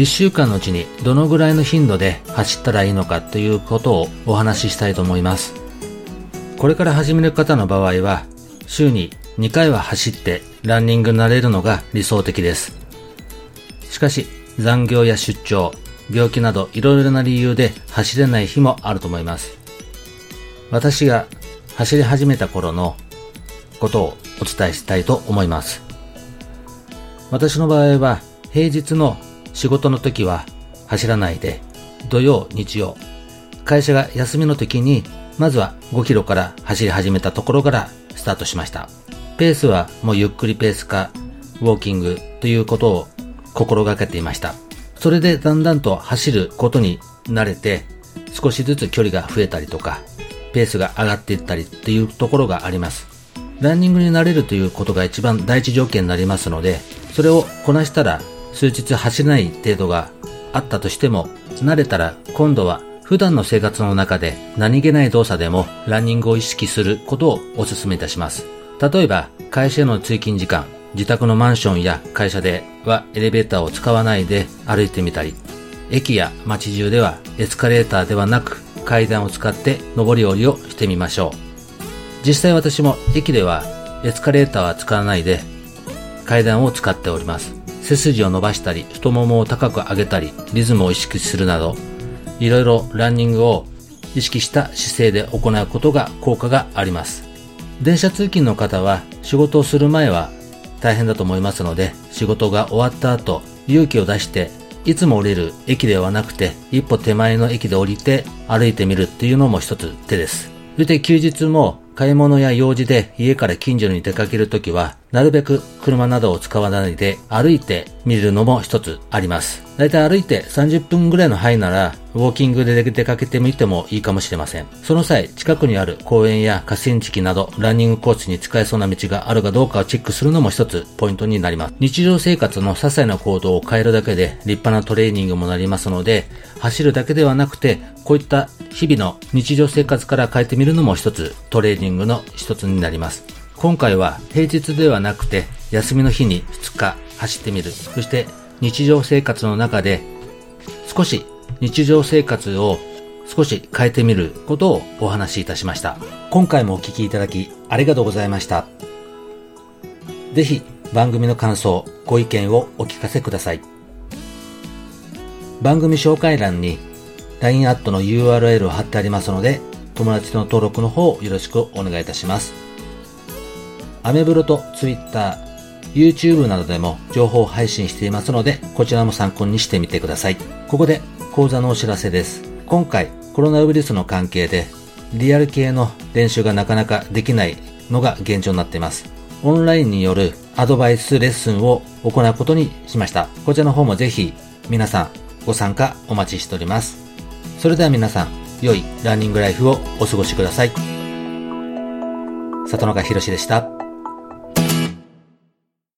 1週間のうちにどのぐらいの頻度で走ったらいいのかということをお話ししたいと思います。これから始める方の場合は週に2回は走ってランニングになれるのが理想的です。しかし残業や出張病気などいろいろな理由で走れない日もあると思います。私が走り始めた頃のことをお伝えしたいと思います。私の場合は平日の仕事の時は走らないで土曜日曜会社が休みの時にまずは5キロから走り始めたところからスタートしましたペースはもうゆっくりペースかウォーキングということを心がけていましたそれでだんだんと走ることに慣れて少しずつ距離が増えたりとかペースが上がっていったりっていうところがあります。ランニングになれるということが一番第一条件になりますので、それをこなしたら数日走れない程度があったとしても、慣れたら今度は普段の生活の中で何気ない動作でもランニングを意識することをお勧めいたします。例えば、会社への通勤時間、自宅のマンションや会社ではエレベーターを使わないで歩いてみたり、駅や街中ではエスカレーターではなく階段を使って上り下りをしてみましょう。実際私も駅ではエスカレーターは使わないで階段を使っております。背筋を伸ばしたり、太ももを高く上げたり、リズムを意識するなど、いろいろランニングを意識した姿勢で行うことが効果があります。電車通勤の方は仕事をする前は大変だと思いますので、仕事が終わった後、勇気を出していつも降りる駅ではなくて、一歩手前の駅で降りて歩いてみるっていうのも一つ手です。そして休日も買い物や用事で家から近所に出かけるときは、なるべく車などを使わないで歩いてみるのも一つあります。だいたい歩いて30分ぐらいの範囲なら、ウォーキングで出かけてみてもいいかもしれません。その際、近くにある公園や河川敷など、ランニングコースに使えそうな道があるかどうかをチェックするのも一つポイントになります。日常生活の些細な行動を変えるだけで立派なトレーニングもなりますので、走るだけではなくて、こういった日々の日常生活から変えてみるのも一つトレーニングの一つになります。今回は平日ではなくて休みの日に2日走ってみる。そして日常生活の中で少し日常生活を少し変えてみることをお話しいたしました。今回もお聴きいただきありがとうございました。ぜひ番組の感想、ご意見をお聞かせください。番組紹介欄に LINE アットの URL を貼ってありますので、友達の登録の方よろしくお願いいたします。アメブロと Twitter、YouTube などでも情報を配信していますので、こちらも参考にしてみてください。ここで講座のお知らせです。今回コロナウイルスの関係でリアル系の練習がなかなかできないのが現状になっています。オンラインによるアドバイスレッスンを行うことにしました。こちらの方もぜひ皆さんご参加お待ちしております。それでは皆さん、良いランニングライフをお過ごしください。里中博でした。